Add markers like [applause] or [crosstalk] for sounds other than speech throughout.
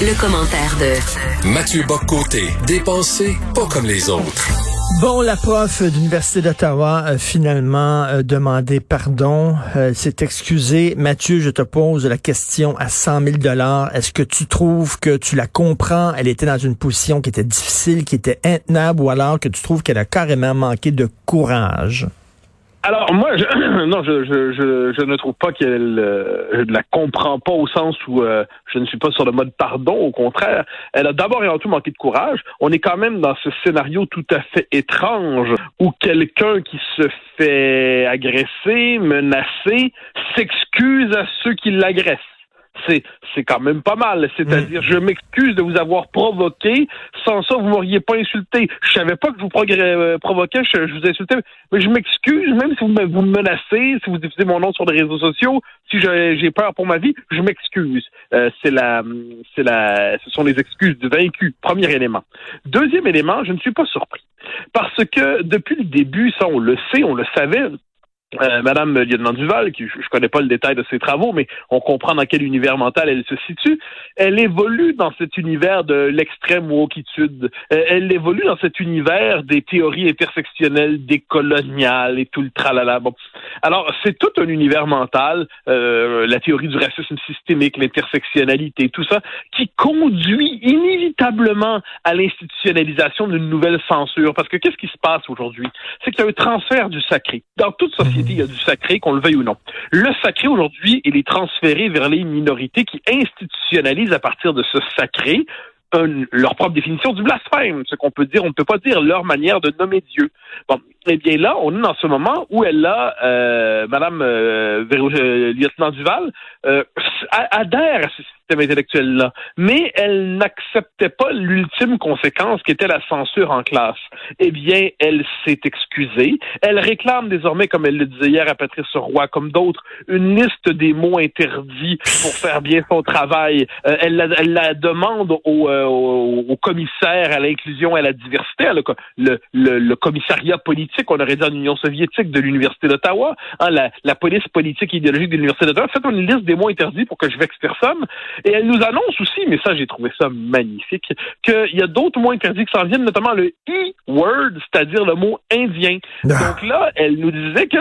Le, commentaire de Mathieu Boccoté, dépensé pas comme les autres. Bon, la prof d'Université d'Ottawa a finalement euh, demandé pardon, euh, s'est excusée. Mathieu, je te pose la question à 100 000 dollars. Est-ce que tu trouves que tu la comprends? Elle était dans une position qui était difficile, qui était intenable, ou alors que tu trouves qu'elle a carrément manqué de courage? Alors moi, je, [clears throat] non, je, je, je, je ne trouve pas qu'elle, euh, je ne la comprends pas au sens où euh, je ne suis pas sur le mode pardon. Au contraire, elle a d'abord et avant tout manqué de courage. On est quand même dans ce scénario tout à fait étrange où quelqu'un qui se fait agresser, menacer, s'excuse à ceux qui l'agressent c'est c'est quand même pas mal. C'est-à-dire, je m'excuse de vous avoir provoqué. Sans ça, vous m'auriez pas insulté. Je savais pas que vous euh, provoquais, je, je, vous insultais, mais je m'excuse, même si vous me, vous me menacez, si vous diffusez mon nom sur les réseaux sociaux, si j'ai peur pour ma vie, je m'excuse. Euh, c'est la, c'est la, ce sont les excuses du vaincu. Premier élément. Deuxième élément, je ne suis pas surpris parce que depuis le début, ça on le sait, on le savait, euh, Madame Lieutenant Duval, qui je, connais pas le détail de ses travaux, mais on comprend dans quel univers mental elle se situe. Elle évolue dans cet univers de l'extrême wokitude. Euh, elle évolue dans cet univers des théories intersectionnelles, décoloniales et tout le tralala. Bon. Alors c'est tout un univers mental, euh, la théorie du racisme systémique, l'intersectionnalité, tout ça, qui conduit inévitablement à l'institutionnalisation d'une nouvelle censure. Parce que qu'est-ce qui se passe aujourd'hui? C'est qu'il y a un transfert du sacré dans toute société il y a du sacré, qu'on le veuille ou non. Le sacré, aujourd'hui, il est transféré vers les minorités qui institutionnalisent à partir de ce sacré leur propre définition du blasphème, ce qu'on peut dire, on ne peut pas dire leur manière de nommer Dieu. Bon, eh bien là, on est dans ce moment où elle a, euh, Madame euh, euh lieutenant Duval, euh, adhère à ce système intellectuel-là, mais elle n'acceptait pas l'ultime conséquence qui était la censure en classe. Eh bien, elle s'est excusée. Elle réclame désormais, comme elle le disait hier à Patrice Roy, comme d'autres, une liste des mots interdits pour faire bien son travail. Euh, elle, la, elle, la, demande au, euh, au, commissaire à l'inclusion et à la diversité, le, le, le, commissariat politique, on aurait dit en Union soviétique de l'Université d'Ottawa, hein, la, la, police politique et idéologique de l'Université d'Ottawa, faites une liste des mots interdits pour que je vexe personne. Et elle nous annonce aussi, mais ça j'ai trouvé ça magnifique, qu'il y a d'autres mots interdits qui s'en viennent, notamment le E-word, c'est-à-dire le mot indien. Ah. Donc là, elle nous disait que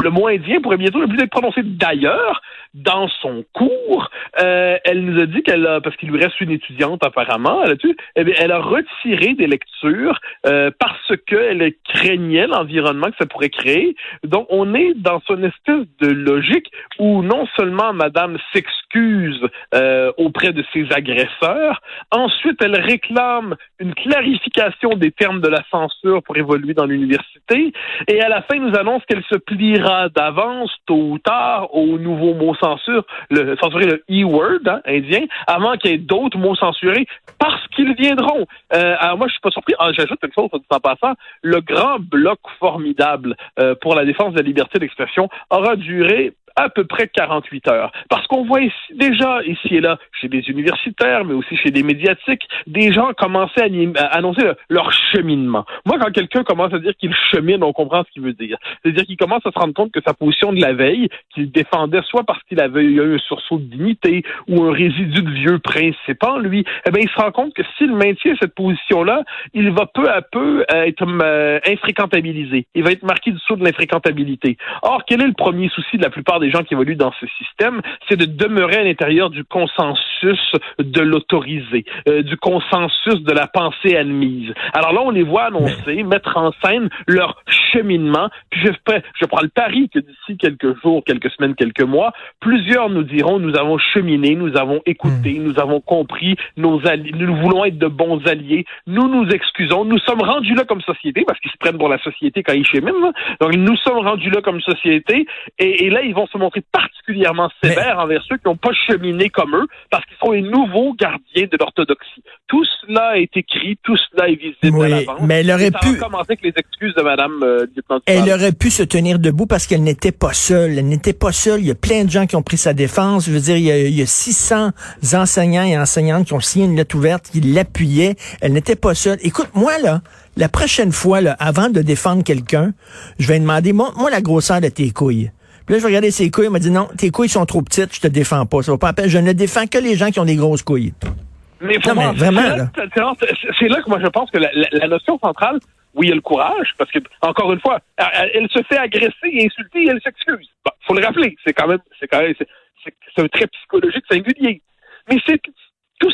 le mot indien pourrait bientôt ne plus être prononcé d'ailleurs dans son cours. Euh, elle nous a dit qu'elle a, parce qu'il lui reste une étudiante apparemment, elle a, eh elle a retiré des lectures euh, parce qu'elle craignait l'environnement que ça pourrait créer. Donc on est dans une espèce de logique où non seulement Madame s'excuse euh, auprès de ses agresseurs, ensuite elle réclame une clarification des termes de la censure pour évoluer dans l'université, et à la fin nous annonce qu'elle se pliera d'avance, tôt ou tard, au nouveau mot censure, le, censurer le E-word hein, indien, avant qu'il y ait d'autres mots censurés, parce qu'ils viendront. Euh, alors moi, je suis pas surpris. Ah, J'ajoute une chose en passant. Le grand bloc formidable euh, pour la défense de la liberté d'expression aura duré à peu près 48 heures. Parce qu'on voit ici, déjà ici et là, chez des universitaires, mais aussi chez des médiatiques, des gens commençaient à, annoncer leur cheminement. Moi, quand quelqu'un commence à dire qu'il chemine, on comprend ce qu'il veut dire. C'est-à-dire qu'il commence à se rendre compte que sa position de la veille, qu'il défendait soit parce qu'il avait eu un sursaut de dignité ou un résidu de vieux principe en lui, eh bien, il se rend compte que s'il maintient cette position-là, il va peu à peu euh, être euh, infréquentabilisé. Il va être marqué du saut de l'infréquentabilité. Or, quel est le premier souci de la plupart des gens qui évoluent dans ce système, c'est de demeurer à l'intérieur du consensus de l'autorisé, euh, du consensus de la pensée admise. Alors là, on les voit annoncer, mettre en scène leur cheminement. Puis je, je prends le pari que d'ici quelques jours, quelques semaines, quelques mois, plusieurs nous diront nous avons cheminé, nous avons écouté, hmm. nous avons compris, nos alliés, nous voulons être de bons alliés, nous nous excusons, nous sommes rendus là comme société parce qu'ils se prennent pour la société quand ils cheminent. Donc nous sommes rendus là comme société et, là ils vont se montrer particulièrement sévères envers ceux qui n'ont pas cheminé comme eux parce qu'ils sont les nouveaux gardiens de l'orthodoxie. Tout cela est écrit, tout cela est visible à l'avance. Mais elle aurait pu commencer avec les excuses de Madame euh, Elle aurait pu se tenir debout parce qu'elle n'était pas seule. Elle n'était pas seule. Il y a plein de gens qui ont pris sa défense. Je veux dire, il y a, il y a 600 enseignants et enseignantes qui ont signé une lettre ouverte, qui l'appuyaient. Elle n'était pas seule. Écoute, moi là, la prochaine fois, là, avant de défendre quelqu'un, je vais demander, moi, moi, la grosseur de tes couilles. Puis là, je regarder ses couilles, il m'a dit non, tes couilles sont trop petites, je te défends pas. Ça va pas Je ne défends que les gens qui ont des grosses couilles. Mais, vraiment, c'est là que moi je pense que la, notion centrale, oui, il y a le courage, parce que encore une fois, elle, se fait agresser et insulter et elle s'excuse. Bon, faut le rappeler, c'est quand même, c'est quand même, c'est un trait psychologique singulier. Mais c'est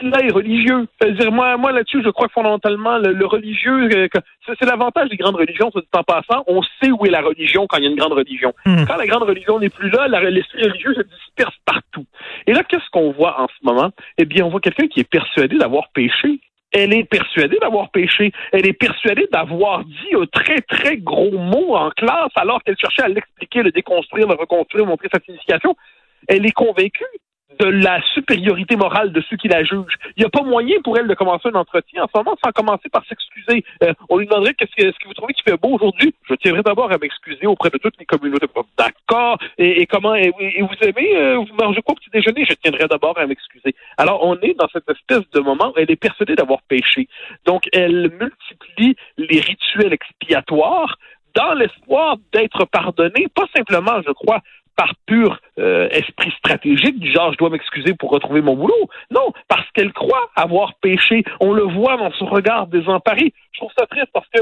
cela est religieux. moi, moi là-dessus, je crois fondamentalement le, religieux, euh, c'est l'avantage des grandes religions, dit en passant. On sait où est la religion quand il y a une grande religion. Hmm. Quand la grande religion n'est plus là, l'esprit religieux se disperse partout. Et là, qu'est-ce qu'on voit en ce moment? Eh bien, on voit quelqu'un qui est persuadé d'avoir péché. Elle est persuadée d'avoir péché. Elle est persuadée d'avoir dit un très, très gros mot en classe alors qu'elle cherchait à l'expliquer, le déconstruire, le reconstruire, montrer sa signification. Elle est convaincue de la supériorité morale de ceux qui la jugent. Il n'y a pas moyen pour elle de commencer un entretien en ce moment sans commencer par s'excuser. Euh, on lui demanderait qu'est-ce que, ce que vous trouvez qui fait beau aujourd'hui? Je tiendrai d'abord à m'excuser auprès de toutes les communautés. D'accord. Et, comment et, vous aimez euh, vous mangez quoi au petit déjeuner? Je tiendrai d'abord à m'excuser. Alors on est dans cette espèce de moment où elle est persuadée d'avoir péché. Donc elle multiplie les rituels expiatoires dans l'espoir d'être pardonnée, pas simplement, je crois, par pur euh, esprit stratégique, du genre je dois m'excuser pour retrouver mon boulot. Non, parce qu'elle croit avoir péché. On le voit dans son regard désemparé. Je trouve ça triste parce que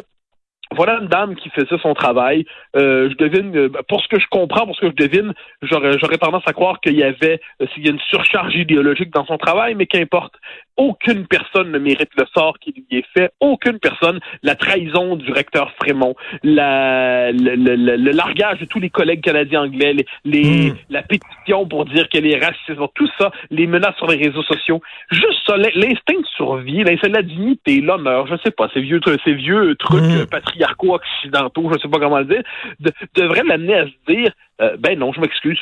voilà une dame qui faisait son travail. Euh, je devine, euh, pour ce que je comprends, pour ce que je devine, j'aurais, j'aurais tendance à croire qu'il y avait, s'il y a une surcharge idéologique dans son travail, mais qu'importe. Aucune personne ne mérite le sort qui lui est fait. Aucune personne. La trahison du recteur Frémont, la, le, le, le, largage de tous les collègues canadiens anglais, les, hmm. la pétition pour dire qu'elle est raciste, tout ça, les menaces sur les réseaux sociaux. Juste ça, l'instinct de survie, l'instinct de la dignité, l'honneur, je sais pas, ces vieux, ces vieux trucs hmm. patriarcaux-occidentaux, je sais pas comment le dire, de, devraient l'amener à se dire, euh, ben non, je m'excuse.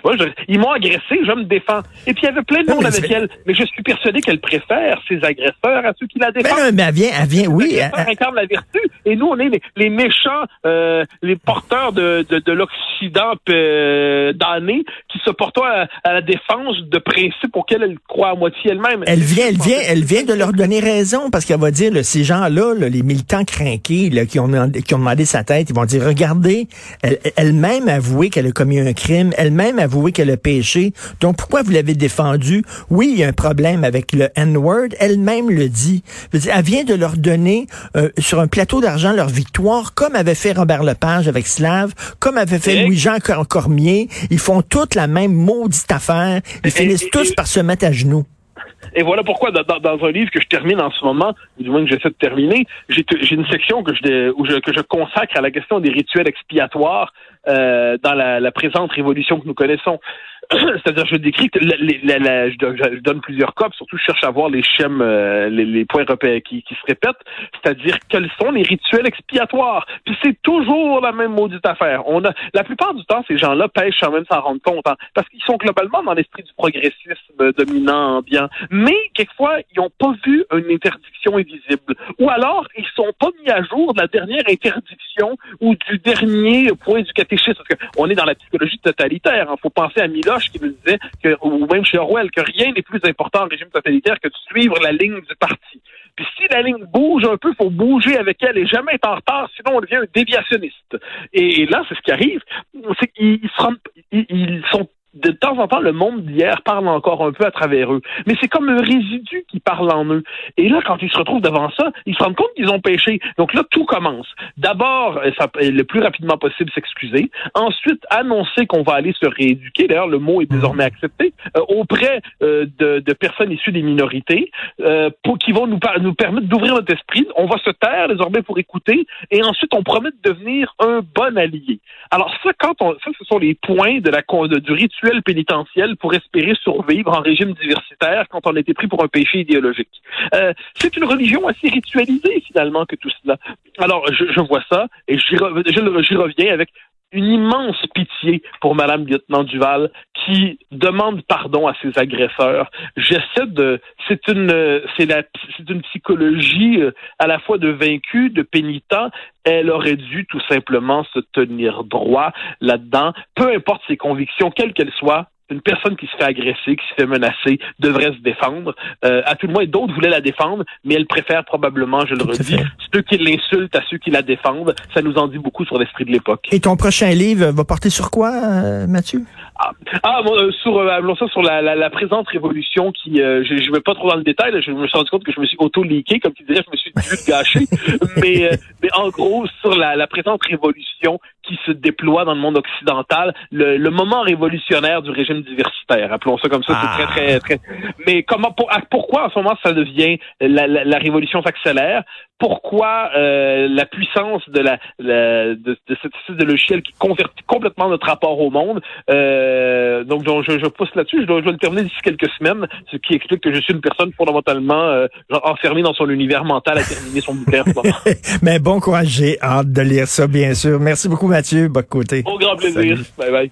Ils m'ont agressé, je me défends. Et puis il y avait plein de monde avec elle, mais je suis persuadé qu'elle préfère ses agresseurs à ceux qui la défendent. Ben mais elle vient, elle vient, oui. Elle, incarne la vertu, et nous on est les, méchants, euh, les porteurs de, de, de l'Occident euh, damné, qui se portent à, la défense de principes auxquels elle croit à moitié elle-même. Elle vient, elle vient, elle vient de leur donner raison parce qu'elle va dire, ces gens-là, les militants crainqués, là, qui ont qui ont demandé sa tête, ils vont dire, regardez, elle-même avoué qu'elle a commis un un crime, elle-même avoué qu'elle a péché. Donc pourquoi vous l'avez défendue? Oui, il y a un problème avec le N-word, elle-même le dit. Elle vient de leur donner euh, sur un plateau d'argent leur victoire, comme avait fait Robert Lepage avec Slav, comme avait fait Louis-Jean Cormier. Ils font toutes la même maudite affaire. Ils finissent tous par se mettre à genoux. Et voilà pourquoi, dans, un livre que je termine en ce moment, ou du moins que j'essaie de terminer, j'ai une section que je, où je, que je consacre à la question des rituels expiatoires euh, dans la, présente révolution que nous connaissons. [clears throat] c'est-à-dire je décris que je, donne plusieurs cas, surtout je cherche à voir les schèmes, euh, les, points qui, qui, se répètent, c'est-à-dire quels sont les rituels expiatoires? Puis c'est toujours la même maudite affaire. On a la plupart du temps ces gens-là pêchent sans même s'en rendre compte, hein, parce qu'ils sont globalement dans l'esprit du progressisme dominant ambiant, mais quelquefois ils n'ont pas vu une interdiction invisible, ou alors ils sont pas mis à jour de la dernière interdiction ou du dernier point du catéchisme. Parce qu'on est dans la psychologie totalitaire. Il hein. faut penser à Mila qui nous disait, que, ou même chez Orwell, que rien n'est plus important en régime totalitaire que de suivre la ligne du parti. Puis si la ligne bouge un peu, faut bouger avec elle et jamais être en retard, sinon on devient un déviationniste. Et, là, c'est ce qui arrive, ils sont de temps en temps, le monde d'hier parle encore un peu à travers eux. Mais c'est comme un résidu qui parle en eux. Et là, quand ils se retrouvent devant ça, ils se rendent compte qu'ils ont péché. Donc là, tout commence. D'abord, euh, le plus rapidement possible, s'excuser. Ensuite, annoncer qu'on va aller se rééduquer. D'ailleurs, le mot est désormais mmh. accepté euh, auprès euh, de, de, personnes issues des minorités pour qui vont nous, nous permettre d'ouvrir notre esprit. On va se taire désormais pour écouter et ensuite on promet de devenir un bon allié. Alors ça, quand on, ça, ce sont les points de la du rituel pénitentiel pour espérer survivre en régime diversitaire quand on été pris pour un péché idéologique. Euh, c'est une religion assez ritualisée finalement que tout cela. Alors je, je vois ça et j'y reviens avec une immense pitié pour Madame Lieutenant Duval qui demande pardon à ses agresseurs. J'essaie de, c'est une, c'est la, c'est une psychologie euh, à la fois de vaincu, de pénitent. Elle aurait dû tout simplement se tenir droit là-dedans, peu importe ses convictions, quelles qu'elles soient une personne qui se fait agresser, qui se fait menacer, devrait se défendre. Euh, à tout le moins, d'autres voulaient la défendre, mais elle préfère probablement, je le redis, ceux qui l'insultent à ceux qui la défendent. Ça nous en dit beaucoup sur l'esprit de l'époque. Et ton prochain livre va porter sur quoi, euh, Mathieu? Ah, ah euh, sur, euh, sur la, la, la, présente révolution qui, euh, je ne vais pas trop dans le détail, je me suis rendu compte que je me suis auto-leaké, comme tu disais, je me suis [laughs] gâché, mais, mais en gros, sur la, la présente révolution qui se déploie dans le monde occidental, le, moment révolutionnaire du régime diversitaire, appelons ça comme ça, c'est très, très, très... Mais comment, pour, pourquoi en ce moment ça devient, la, la, la révolution s'accélère? Pourquoi euh, la puissance de la, de, de, cette de logiciel qui convertit complètement notre rapport au monde? Euh, donc, donc je, je pousse là-dessus, je dois, dois le terminer d'ici quelques semaines, ce qui explique que je suis une personne fondamentalement euh, enfermée dans son univers mental à terminer son bouquin. [laughs] Mais bon courage, j'ai hâte de lire ça, bien sûr. Merci beaucoup, Mathieu. Bon côté. Au grand plaisir. Bye bye.